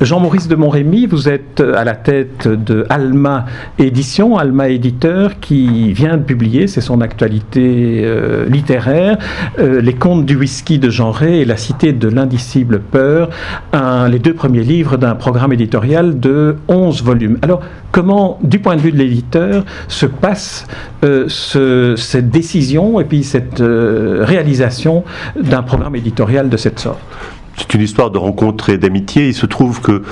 Jean-Maurice de Montrémy, vous êtes à la tête de Alma Édition, Alma Éditeur, qui vient de publier, c'est son actualité euh, littéraire, euh, Les contes du whisky de Jean Ray et La cité de l'indicible peur, les deux premiers livres d'un programme éditorial de 11 volumes. Alors, comment, du point de vue de l'éditeur, se passe euh, ce, cette décision et puis cette euh, réalisation d'un programme éditorial de cette sorte? C'est une histoire de rencontre et d'amitié. Il se trouve que,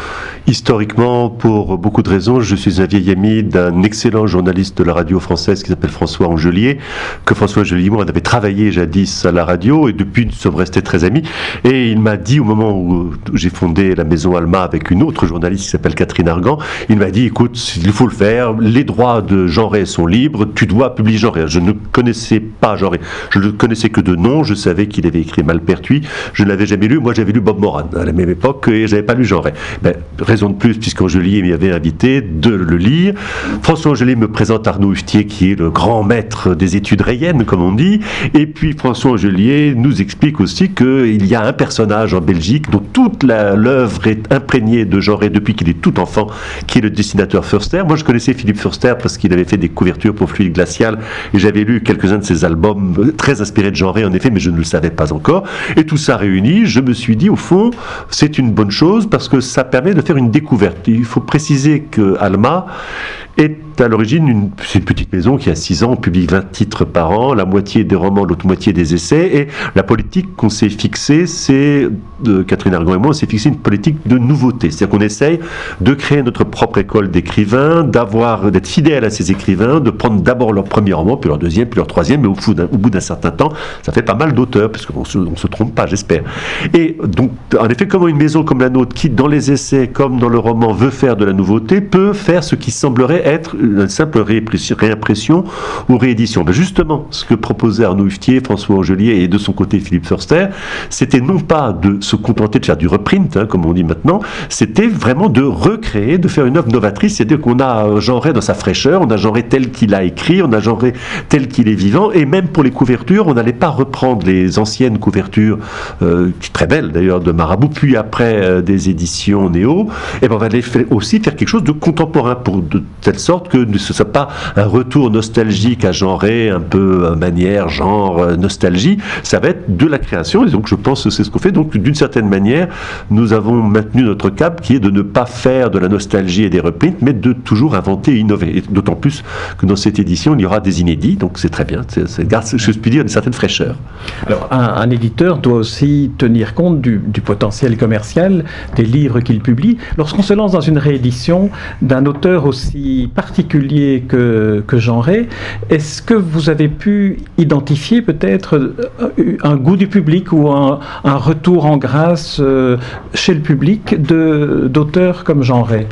historiquement, pour beaucoup de raisons, je suis un vieil ami d'un excellent journaliste de la radio française qui s'appelle François Angelier, que François Angelier, moi, on avait travaillé jadis à la radio et depuis, nous sommes restés très amis. Et il m'a dit, au moment où j'ai fondé la maison Alma avec une autre journaliste qui s'appelle Catherine Argan, il m'a dit, écoute, il faut le faire, les droits de Jean Ray sont libres, tu dois publier Jean Ray. Je ne connaissais pas Jean Ray, je ne connaissais que de nom, je savais qu'il avait écrit Malpertuis, je ne l'avais jamais lu, moi j'avais lu Bob Moran à la même époque et j'avais pas lu Jean. Ben, raison de plus, puisqu'Angelier m'y avait invité, de le lire. François Angelier me présente Arnaud Huftier, qui est le grand maître des études rayennes, comme on dit. Et puis François Angelier nous explique aussi qu'il y a un personnage en Belgique dont toute l'œuvre est imprégnée de Jean depuis qu'il est tout enfant, qui est le dessinateur Förster. Moi, je connaissais Philippe Förster parce qu'il avait fait des couvertures pour Fluide Glacial et j'avais lu quelques-uns de ses albums euh, très inspirés de Jean en effet, mais je ne le savais pas encore. Et tout ça réuni, je me suis dit, au fond, c'est une bonne chose parce que ça permet de faire une découverte. Il faut préciser que Alma est à l'origine une, une petite maison qui a 6 ans, on publie 20 titres par an, la moitié des romans, l'autre moitié des essais, et la politique qu'on s'est fixée, c'est, Catherine Argan et moi, on s'est fixé une politique de nouveauté. C'est-à-dire qu'on essaye de créer notre propre école d'écrivains, d'avoir, d'être fidèle à ces écrivains, de prendre d'abord leur premier roman, puis leur deuxième, puis leur troisième, mais au, bout d'un, certain temps, ça fait pas mal d'auteurs, parce qu'on on se trompe pas, j'espère. Et donc, en effet, comment une maison comme la nôtre, qui dans les essais comme dans le roman veut faire de la nouveauté, peut faire ce qui semblerait être une simple réimpression ou réédition. Ben justement, ce que proposait Arnaud Huftier, François Angelier et de son côté Philippe Förster, c'était non pas de se contenter de faire du reprint, hein, comme on dit maintenant, c'était vraiment de recréer, de faire une œuvre novatrice, c'est-à-dire qu'on a genré dans sa fraîcheur, on a genré tel qu'il a écrit, on a genré tel qu'il est vivant, et même pour les couvertures, on n'allait pas reprendre les anciennes couvertures, euh, très belles d'ailleurs, de Marabout, puis après euh, des éditions Néo, et ben on allait aussi faire quelque chose de contemporain, pour de telle sorte que ce ne soit pas un retour nostalgique à genrer, un peu manière, genre, nostalgie, ça va être de la création, et donc je pense que c'est ce qu'on fait. Donc d'une certaine manière, nous avons maintenu notre cap qui est de ne pas faire de la nostalgie et des reprints, mais de toujours inventer et innover. D'autant plus que dans cette édition, il y aura des inédits, donc c'est très bien, ça garde, je puis dire, une certaine fraîcheur. Alors, un, un, éditeur doit aussi tenir compte du, du potentiel commercial des livres qu'il publie. Lorsqu'on se lance dans une réédition d'un auteur aussi particulier que, que Ray, est-ce que vous avez pu identifier peut-être un goût du public ou un, retour en grâce euh, chez le public d'auteurs comme Ray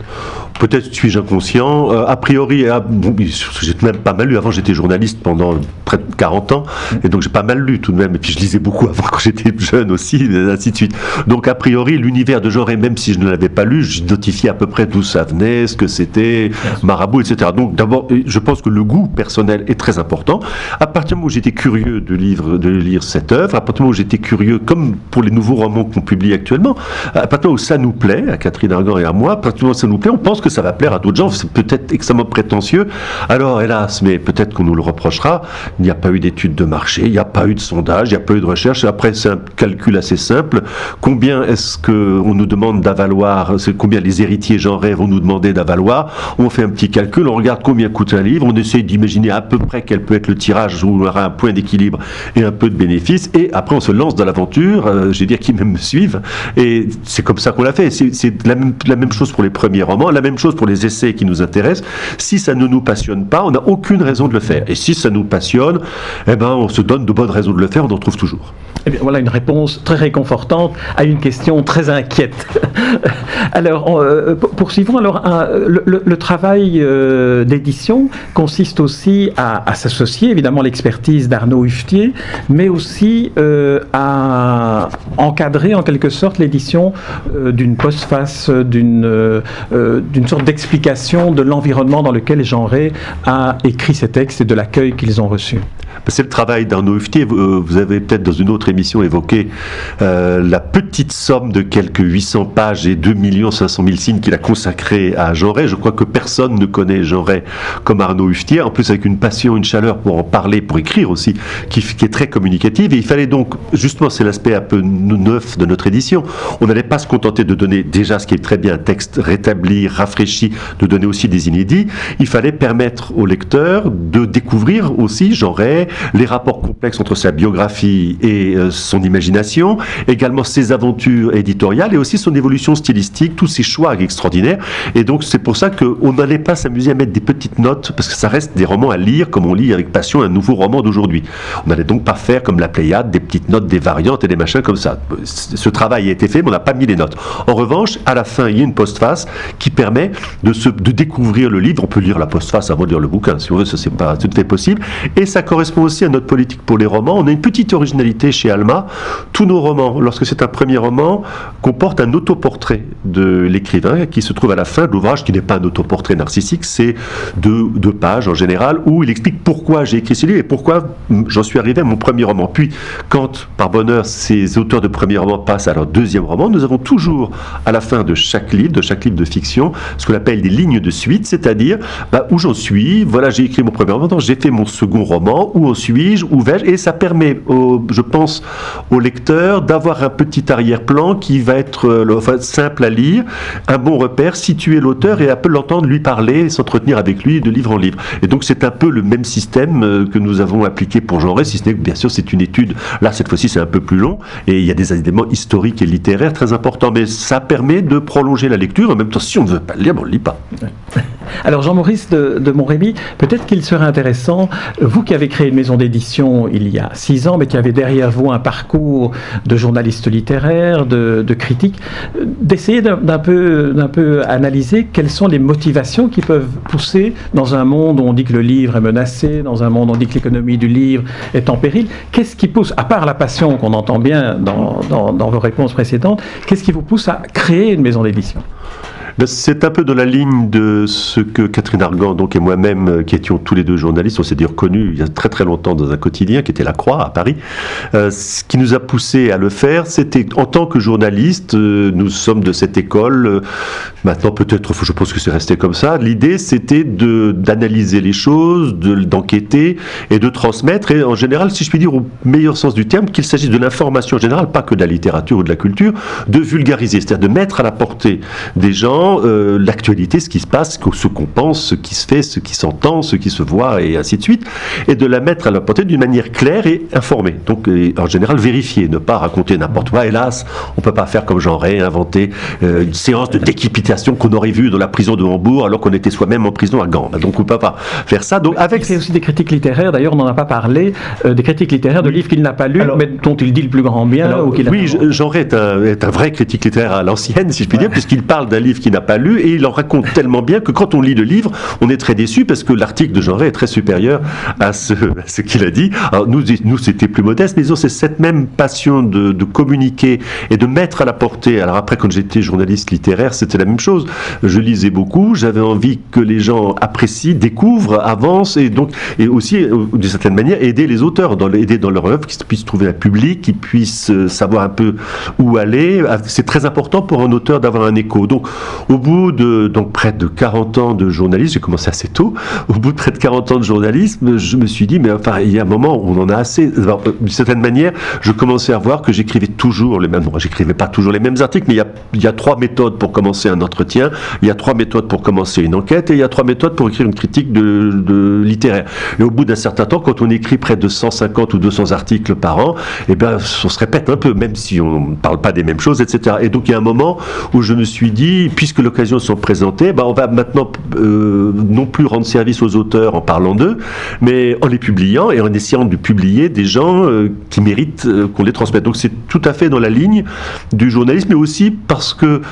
Peut-être suis-je inconscient. Euh, a priori, ah, bon, j'ai même pas mal lu. Avant, j'étais journaliste pendant près de 40 ans, et donc j'ai pas mal lu tout de même. Et puis je lisais beaucoup avant quand j'étais jeune aussi, et ainsi de suite. Donc a priori, l'univers de genre, et même si je ne l'avais pas lu, j'identifiais à peu près d'où ça venait, ce que c'était, Marabout, etc. Donc d'abord, je pense que le goût personnel est très important. À partir du moment où j'étais curieux de, livre, de lire cette œuvre, à partir du moment où j'étais curieux, comme pour les nouveaux romans qu'on publie actuellement, à partir du moment où ça nous plaît, à Catherine Argan et à moi, à partir du moment où ça nous plaît, on pense que ça va plaire à d'autres gens. C'est peut-être extrêmement prétentieux. Alors, hélas, mais peut-être qu'on nous le reprochera. Il n'y a pas eu d'études de marché, il n'y a pas eu de sondage, il n'y a pas eu de recherche. Après, c'est un calcul assez simple. Combien est-ce qu'on nous demande d'avaloir combien les héritiers genrés vont nous demander d'avaloir? On fait un petit calcul, on regarde combien coûte un livre, on essaie d'imaginer à peu près quel peut être le tirage où on aura un point d'équilibre et un peu de bénéfice. Et après, on se lance dans l'aventure. Euh, je dire qui même me suivent. Et c'est comme ça qu'on l'a fait. C'est la même, la même chose pour les premiers romans, la même chose pour les essais qui nous intéressent. Si ça ne nous passionne pas, on n'a aucune raison de le faire. Et si ça nous passionne, eh ben, on se donne de bonnes raisons de le faire, on en trouve toujours. Eh voilà une réponse très réconfortante à une question très inquiète. alors, euh, poursuivons. Alors, le, travail euh, d'édition consiste aussi à, s'associer, évidemment, l'expertise d'Arnaud Huftier, mais aussi euh, à encadrer en quelque sorte l'édition d'une postface, d'une sorte d'explication de l'environnement dans lequel Jean Ray a écrit ces textes et de l'accueil qu'ils ont reçu. C'est le travail d'un Huftier. Vous avez peut-être dans une autre émission évoqué euh, la petite somme de quelques 800 pages et 2 500 000 signes qu'il a consacré à Jean Ray. Je crois que personne ne connaît Jean Ray comme Arnaud Huftier. En plus, avec une passion, une chaleur pour en parler, pour écrire aussi, qui, est très communicative. Et il fallait donc, justement, c'est l'aspect un peu neuf de notre édition. On n'allait pas se contenter de donner déjà ce qui est très bien, un texte rétabli, rafraîchi, de donner aussi des inédits. Il fallait permettre au lecteur de découvrir aussi Jean Ray, les rapports complexes entre sa biographie et euh, son imagination, également ses aventures éditoriales et aussi son évolution stylistique, tous ses choix extraordinaires. Et donc c'est pour ça qu'on n'allait pas s'amuser à mettre des petites notes, parce que ça reste des romans à lire comme on lit avec passion un nouveau roman d'aujourd'hui. On n'allait donc pas faire comme la Pléiade, des petites notes, des variantes et des machins comme ça. Ce travail a été fait, mais on n'a pas mis les notes. En revanche, à la fin, il y a une postface qui permet de, se, de découvrir le livre. On peut lire la postface avant de lire le bouquin, si on veut, c'est pas tout à fait possible. Et ça correspond aussi à notre politique pour les romans. On a une petite originalité chez Alma. Tous nos romans, lorsque c'est un premier roman, comportent un autoportrait de l'écrivain qui se trouve à la fin de l'ouvrage, qui n'est pas un autoportrait narcissique, c'est deux, pages en général où il explique pourquoi j'ai écrit ce livre et pourquoi j'en suis arrivé à mon premier roman. Puis, quand, par bonheur, ces auteurs de premier roman passent à leur deuxième roman, nous avons toujours, à la fin de chaque livre, de chaque livre de fiction, ce qu'on appelle des lignes de suite, c'est-à-dire bah, où j'en suis, voilà, j'ai écrit mon premier roman, j'ai fait mon second roman, où en suis-je, où et ça permet, je pense, au lecteur d'avoir un petit arrière-plan qui va être euh, simple à lire, un bon repère, situer l'auteur et un peu l'entendre lui parler, s'entretenir avec lui de livre en livre. Et donc c'est un peu le même système euh, que nous avons appliqué pour Jean si ce n'est bien sûr c'est une étude, là cette fois-ci c'est un peu plus long, et il y a des éléments historiques et littéraires très importants, mais ça permet de prolonger la lecture, en même temps si on ne veut pas le lire, on ne lit pas. Alors Jean-Maurice de, de Montrémy, peut-être qu'il serait intéressant, vous qui avez créé une maison d'édition il y a six ans, mais qui avez derrière vous un parcours de journaliste littéraire, de, critique, d'essayer d'un peu, peu analyser quelles sont les motivations qui peuvent pousser dans un monde où on dit que le livre est menacé, dans un monde où on dit que l'économie du livre est en péril. Qu'est-ce qui pousse, à part la passion qu'on entend bien dans, dans vos réponses précédentes, qu'est-ce qui vous pousse à créer une maison d'édition? C'est un peu dans la ligne de ce que Catherine Argan donc, et moi-même, euh, qui étions tous les deux journalistes, on s'est dit reconnus il y a très très longtemps dans un quotidien qui était La Croix à Paris. Euh, ce qui nous a poussé à le faire, c'était en tant que journaliste, euh, nous sommes de cette école, maintenant peut-être, je pense que c'est resté comme ça, l'idée c'était d'analyser les choses, d'enquêter et de transmettre, et en général, si je puis dire au meilleur sens du terme, qu'il s'agisse de l'information générale, pas que de la littérature ou de la culture, de vulgariser, c'est-à-dire de mettre à la portée des gens euh, l'actualité, ce qui se passe, ce qu'on pense, ce qui se fait, ce qui s'entend, ce qui se voit, et ainsi de suite, et de la mettre à la portée d'une manière claire et informée. Donc, en général, vérifier, ne pas raconter n'importe quoi. Hélas, on peut pas faire comme j'en inventer euh, une séance de décapitation qu'on aurait vue dans la prison de Hambourg alors qu'on était soi-même en prison à Gand. Donc, on peut pas faire ça. Donc, avec c'est aussi des critiques littéraires. D'ailleurs, on n'en a pas parlé. Euh, des critiques littéraires de livres qu'il n'a pas lus, mais dont il dit le plus grand bien. ou oui, Jean est un, est un vrai critique littéraire à l'ancienne, si je puis dire, puisqu'il parle d'un livre qui n'a pas lu et il en raconte tellement bien que quand on lit le livre, on est très déçu parce que l'article de Jean est très supérieur à ce, qu'il a dit. Alors nous, c'était plus modeste, mais c'est cette même passion de, communiquer et de mettre à la portée. Alors après, quand j'étais journaliste littéraire, c'était la même chose. Je lisais beaucoup, j'avais envie que les gens apprécient, découvrent, avancent et donc et aussi euh, d'une certaine manière aider les auteurs, dans, dans leur œuvre, qu'ils puissent trouver un public, qu'ils puissent euh, savoir un peu où aller. C'est très important pour un auteur d'avoir un écho. Donc au bout de donc près de 40 ans de journalisme, j'ai commencé assez tôt. Au bout de près de 40 ans de journalisme, je me suis dit, mais enfin, il y a un moment où on en a assez. D'une certaine manière, je commençais à voir que j'écrivais toujours les mêmes. Bon, j'écrivais pas toujours les mêmes articles, mais il y, a, trois méthodes pour commencer un entretien, il y a trois méthodes pour commencer une enquête, et il y a trois méthodes pour écrire une critique de, littéraire. Et au bout d'un certain temps, quand on écrit près de 150 ou 200 articles par an, eh ben, on se répète un peu, même si on ne parle pas des mêmes choses, etc. Et donc, il y a un moment où je me suis dit, puisque puisque l'occasion s'en présentait, ben, on va maintenant euh, non plus rendre service aux auteurs en parlant d'eux, mais en les publiant et en essayant de publier des gens euh, qui méritent qu'on les transmette. Donc c'est tout à fait dans la ligne du journalisme, mais aussi parce que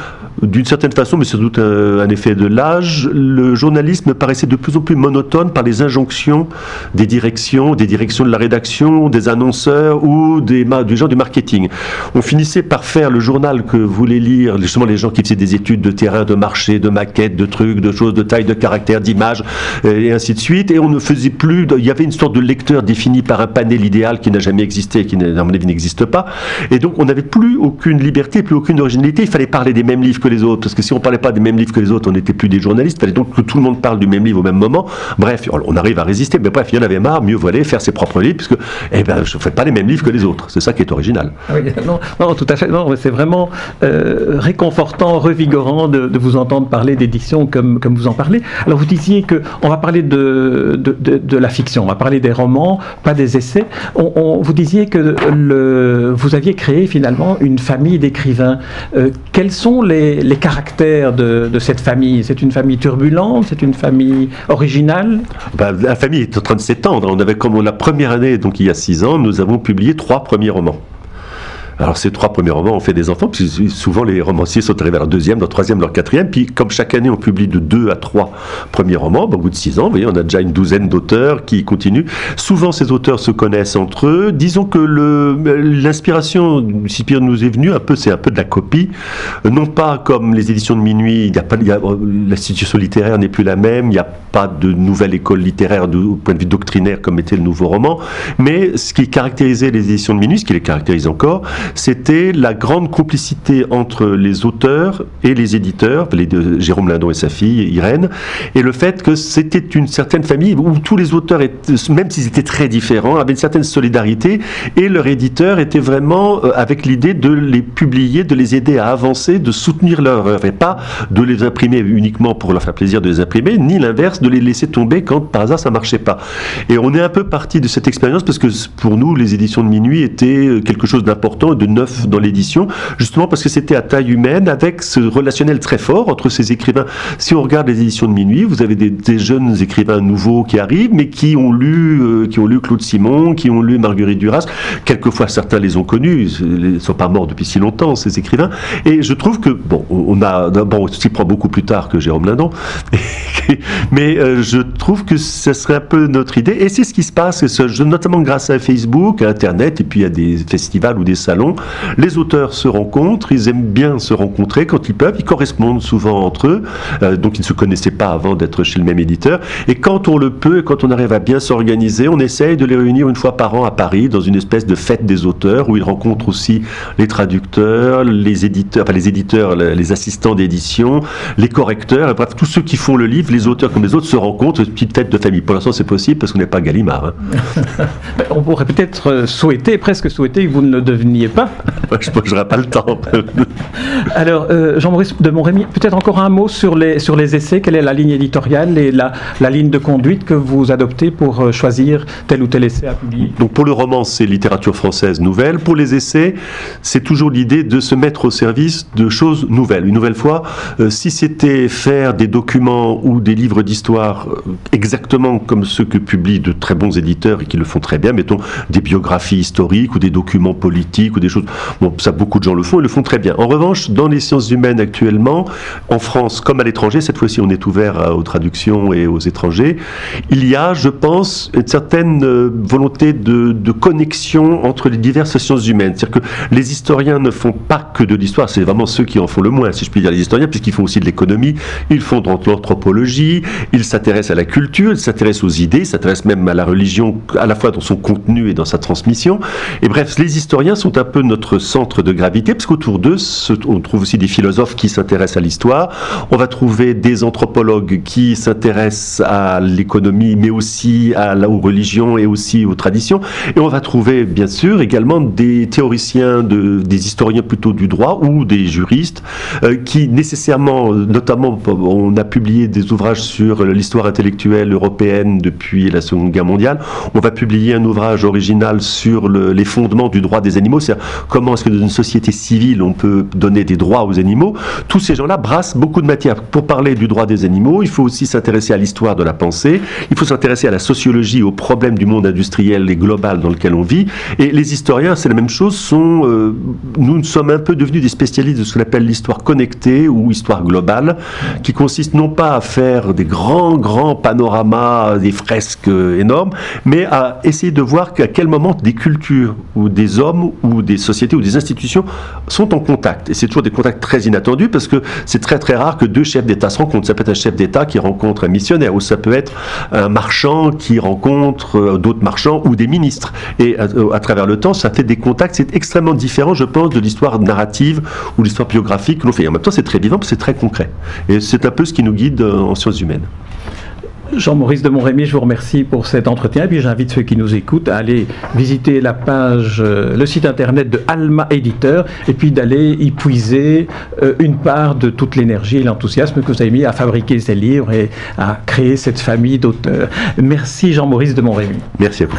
d'une certaine façon, mais c'est tout un, effet de l'âge, le journalisme paraissait de plus en plus monotone par les injonctions des directions, des directions de la rédaction, des annonceurs ou des, du gens du marketing. On finissait par faire le journal que voulaient lire justement les gens qui faisaient des études de terrain, de marché, de maquettes, de trucs, de choses, de taille, de caractère, d'image, et ainsi de suite. Et on ne faisait plus, il y avait une sorte de lecteur défini par un panel idéal qui n'a jamais existé, qui à mon avis n'existe pas. Et donc on n'avait plus aucune liberté, plus aucune originalité. Il fallait parler des mêmes livres que les autres, parce que si on parlait pas des mêmes livres que les autres, on n'était plus des journalistes. Fallait donc que tout le monde parle du même livre au même moment. Bref, on arrive à résister, mais bref, il y en avait marre. Mieux vaut faire ses propres livres, puisque eh ben, je ne fais pas les mêmes livres que les autres. C'est ça qui est original. Ah non, tout à fait. Non, c'est vraiment euh, réconfortant, revigorant de, vous entendre parler d'édition comme, comme vous en parlez. Alors vous disiez que on va parler de, de, la fiction, on va parler des romans, pas des essais. On, vous disiez que le, vous aviez créé finalement une famille d'écrivains. Euh, quels sont les, les caractères de, cette famille C'est une famille turbulente C'est une famille originale ben, La famille est en train de s'étendre. On avait comme la première année, donc il y a six ans, nous avons publié trois premiers romans. Alors ces trois premiers romans ont fait des enfants, puis souvent les romanciers sont arrivés à leur deuxième, leur troisième, leur quatrième, puis comme chaque année on publie de deux à trois premiers romans, ben, au bout de six ans, vous voyez, on a déjà une douzaine d'auteurs qui continuent. Souvent ces auteurs se connaissent entre eux. Disons que l'inspiration, si Pierre nous est venue, un peu, c'est un peu de la copie, non pas comme les éditions de minuit, il l'institution littéraire n'est plus la même, il n'y a pas de nouvelle école littéraire du point de vue doctrinaire comme était le nouveau roman, mais ce qui caractérisait les éditions de minuit, ce qui les caractérise encore, c'était la grande complicité entre les auteurs et les éditeurs, Jérôme Lindon et sa fille Irène, et le fait que c'était une certaine famille où tous les auteurs, même s'ils étaient très différents, avaient une certaine solidarité, et leur éditeur était vraiment euh, avec l'idée de les publier, de les aider à avancer, de soutenir leur œuvre, et pas de les imprimer uniquement pour leur faire plaisir de les imprimer, ni l'inverse, de les laisser tomber quand par hasard ça marchait pas. Et on est un peu parti de cette expérience parce que pour nous, les éditions de minuit étaient euh, quelque chose d'important de neuf dans l'édition, justement parce que c'était à taille humaine, avec ce relationnel très fort entre ces écrivains. Si on regarde les éditions de minuit, vous avez des, jeunes écrivains nouveaux qui arrivent, mais qui ont lu, euh, qui ont lu Claude Simon, qui ont lu Marguerite Duras. Quelquefois, certains les ont connus, ils ne sont pas morts depuis si longtemps, ces écrivains. Et je trouve que, bon, on a, s'y prend beaucoup plus tard que Jérôme Lindon, mais euh, je trouve que ce serait un peu notre idée. Et c'est ce qui se passe, notamment grâce à Facebook, à Internet, et puis à des festivals ou des salons les auteurs se rencontrent, ils aiment bien se rencontrer quand ils peuvent, ils correspondent souvent entre eux, euh, donc ils ne se connaissaient pas avant d'être chez le même éditeur. Et quand on le peut, et quand on arrive à bien s'organiser, on essaye de les réunir une fois par an à Paris dans une espèce de fête des auteurs où ils rencontrent aussi les traducteurs, les éditeurs, enfin les éditeurs, les assistants d'édition, les correcteurs, et bref, tous ceux qui font le livre, les auteurs comme les autres, se rencontrent, une petite fête de famille. Pour l'instant, c'est possible parce qu'on n'est pas Gallimard. Hein. Ben, on pourrait peut-être souhaiter, presque souhaiter que vous ne deveniez pas je n'aurai pas le temps. Alors, euh, Jean-Maurice de Montrémy, peut-être encore un mot sur les, sur les essais. Quelle est la ligne éditoriale et la, la ligne de conduite que vous adoptez pour euh, choisir tel ou tel essai à publier? Donc, pour le roman, c'est littérature française nouvelle. Pour les essais, c'est toujours l'idée de se mettre au service de choses nouvelles. Une nouvelle fois, euh, si c'était faire des documents ou des livres d'histoire exactement comme ceux que publient de très bons éditeurs et qui le font très bien, mettons des biographies historiques ou des documents politiques ou des choses Bon, ça, beaucoup de gens le font et le font très bien. En revanche, dans les sciences humaines actuellement, en France comme à l'étranger, cette fois-ci on est ouvert aux traductions et aux étrangers, il y a, je pense, une certaine euh, volonté de, de connexion entre les diverses sciences humaines. C'est-à-dire que les historiens ne font pas que de l'histoire, c'est vraiment ceux qui en font le moins, si je puis dire, les historiens, puisqu'ils font aussi de l'économie, ils font de l'anthropologie, ils s'intéressent à la culture, ils s'intéressent aux idées, ils s'intéressent même à la religion, à la fois dans son contenu et dans sa transmission. Et bref, les historiens sont un notre centre de gravité, parce qu'autour d'eux, on trouve aussi des philosophes qui s'intéressent à l'histoire, on va trouver des anthropologues qui s'intéressent à l'économie, mais aussi à aux religions et aussi aux traditions, et on va trouver bien sûr également des théoriciens, de, des historiens plutôt du droit ou des juristes, euh, qui nécessairement, notamment, on a publié des ouvrages sur l'histoire intellectuelle européenne depuis la Seconde Guerre mondiale, on va publier un ouvrage original sur le, les fondements du droit des animaux, c'est comment est-ce que dans une société civile on peut donner des droits aux animaux, tous ces gens-là brassent beaucoup de matière. Pour parler du droit des animaux, il faut aussi s'intéresser à l'histoire de la pensée, il faut s'intéresser à la sociologie, aux problèmes du monde industriel et global dans lequel on vit. Et les historiens, c'est la même chose, sont, euh, nous sommes un peu devenus des spécialistes de ce qu'on appelle l'histoire connectée ou histoire globale, qui consiste non pas à faire des grands, grands panoramas, des fresques euh, énormes, mais à essayer de voir à quel moment des cultures ou des hommes ou des sociétés ou des institutions sont en contact. Et c'est toujours des contacts très inattendus parce que c'est très très rare que deux chefs d'État se rencontrent. Ça peut être un chef d'État qui rencontre un missionnaire ou ça peut être un marchand qui rencontre euh, d'autres marchands ou des ministres. Et à, travers le temps, ça fait des contacts. C'est extrêmement différent, je pense, de l'histoire narrative ou l'histoire biographique que l'on fait. en même temps, c'est très vivant, c'est très concret. Et c'est un peu ce qui nous guide euh, en sciences humaines. Jean-Maurice de Montrémy, je vous remercie pour cet entretien. Et puis j'invite ceux qui nous écoutent à aller visiter la page, euh, le site internet de Alma Éditeur, et puis d'aller y puiser euh, une part de toute l'énergie et l'enthousiasme que vous avez mis à fabriquer ces livres et à créer cette famille d'auteurs. Merci Jean-Maurice de Montrémy. Merci à vous.